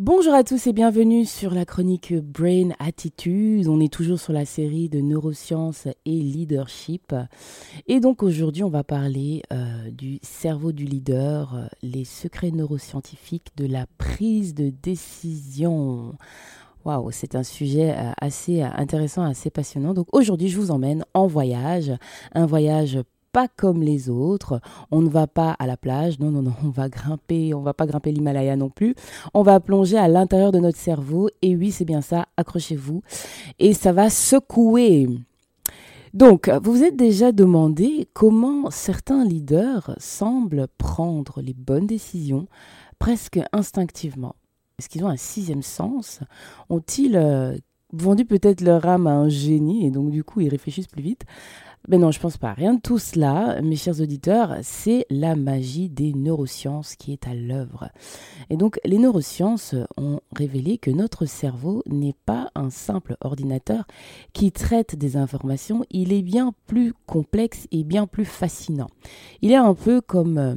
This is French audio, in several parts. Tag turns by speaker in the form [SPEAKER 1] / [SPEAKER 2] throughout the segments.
[SPEAKER 1] Bonjour à tous et bienvenue sur la chronique Brain Attitude. On est toujours sur la série de neurosciences et leadership. Et donc aujourd'hui, on va parler euh, du cerveau du leader, euh, les secrets neuroscientifiques de la prise de décision. Waouh, c'est un sujet euh, assez intéressant, assez passionnant. Donc aujourd'hui, je vous emmène en voyage, un voyage pas comme les autres. On ne va pas à la plage, non, non, non, on va grimper, on va pas grimper l'Himalaya non plus. On va plonger à l'intérieur de notre cerveau. Et oui, c'est bien ça, accrochez-vous. Et ça va secouer. Donc, vous vous êtes déjà demandé comment certains leaders semblent prendre les bonnes décisions presque instinctivement. Est-ce qu'ils ont un sixième sens? Ont-ils euh, vendu peut-être leur âme à un génie? Et donc du coup ils réfléchissent plus vite ben non, je pense pas. Rien de tout cela, mes chers auditeurs, c'est la magie des neurosciences qui est à l'œuvre. Et donc, les neurosciences ont révélé que notre cerveau n'est pas un simple ordinateur qui traite des informations, il est bien plus complexe et bien plus fascinant. Il est un peu comme euh,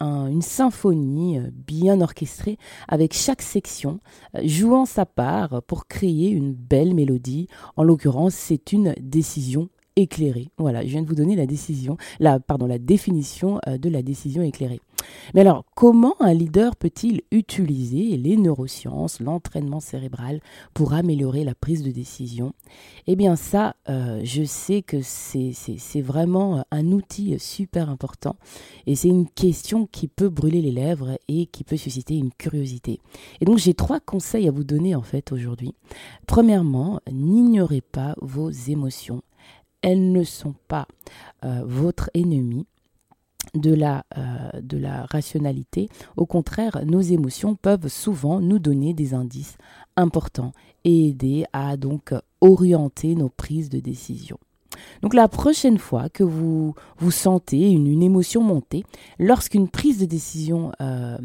[SPEAKER 1] une symphonie euh, bien orchestrée avec chaque section euh, jouant sa part pour créer une belle mélodie. En l'occurrence, c'est une décision éclairée. Voilà, je viens de vous donner la décision, la, pardon, la définition euh, de la décision éclairée. Mais alors, comment un leader peut-il utiliser les neurosciences, l'entraînement cérébral pour améliorer la prise de décision? Eh bien ça, euh, je sais que c'est vraiment un outil super important et c'est une question qui peut brûler les lèvres et qui peut susciter une curiosité. Et donc j'ai trois conseils à vous donner en fait aujourd'hui. Premièrement, n'ignorez pas vos émotions elles ne sont pas euh, votre ennemi de la, euh, de la rationalité. Au contraire, nos émotions peuvent souvent nous donner des indices importants et aider à donc orienter nos prises de décision. Donc la prochaine fois que vous vous sentez une, émotion monter, lorsqu'une prise de décision euh,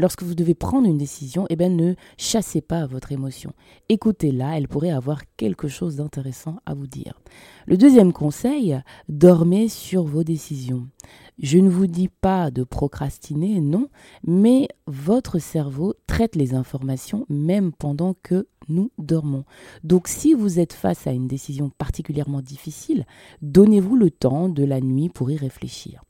[SPEAKER 1] lorsque vous devez prendre une décision, eh ben, ne chassez pas votre émotion. Écoutez-la, elle pourrait avoir quelque chose d'intéressant à vous dire. Le deuxième conseil, dormez sur vos décisions. Je ne vous dis pas de procrastiner, non, mais votre cerveau traite les informations même pendant que nous dormons. Donc si vous êtes face à une décision particulièrement difficile, donnez-vous le temps de la nuit pour y réfléchir.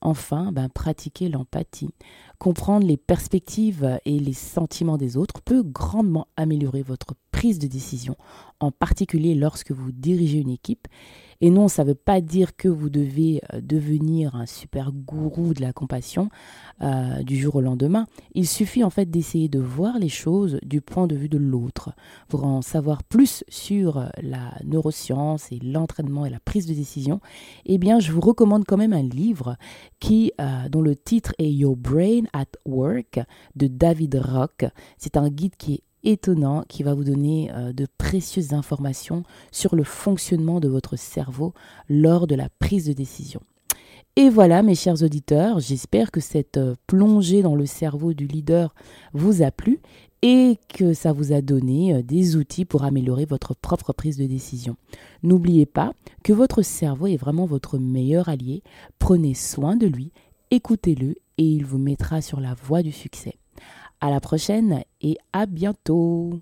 [SPEAKER 1] Enfin, ben, pratiquer l'empathie. Comprendre les perspectives et les sentiments des autres peut grandement améliorer votre prise de décision, en particulier lorsque vous dirigez une équipe et non, ça ne veut pas dire que vous devez euh, devenir un super gourou de la compassion euh, du jour au lendemain. Il suffit en fait d'essayer de voir les choses du point de vue de l'autre. Pour en savoir plus sur euh, la neuroscience et l'entraînement et la prise de décision, eh bien, je vous recommande quand même un livre qui, dont le titre est Your Brain at Work de David Rock. C'est un guide qui est étonnant qui va vous donner euh, de précieuses informations sur le fonctionnement de votre cerveau lors de la prise de décision. Et voilà, mes chers auditeurs, j'espère que cette euh, plongée dans le cerveau du leader vous a plu et que ça vous a donné euh, des outils pour améliorer votre propre prise de décision. N'oubliez pas que votre cerveau est vraiment votre meilleur allié. Prenez soin de lui, écoutez-le et il vous mettra sur la voie du succès. À la prochaine et à bientôt.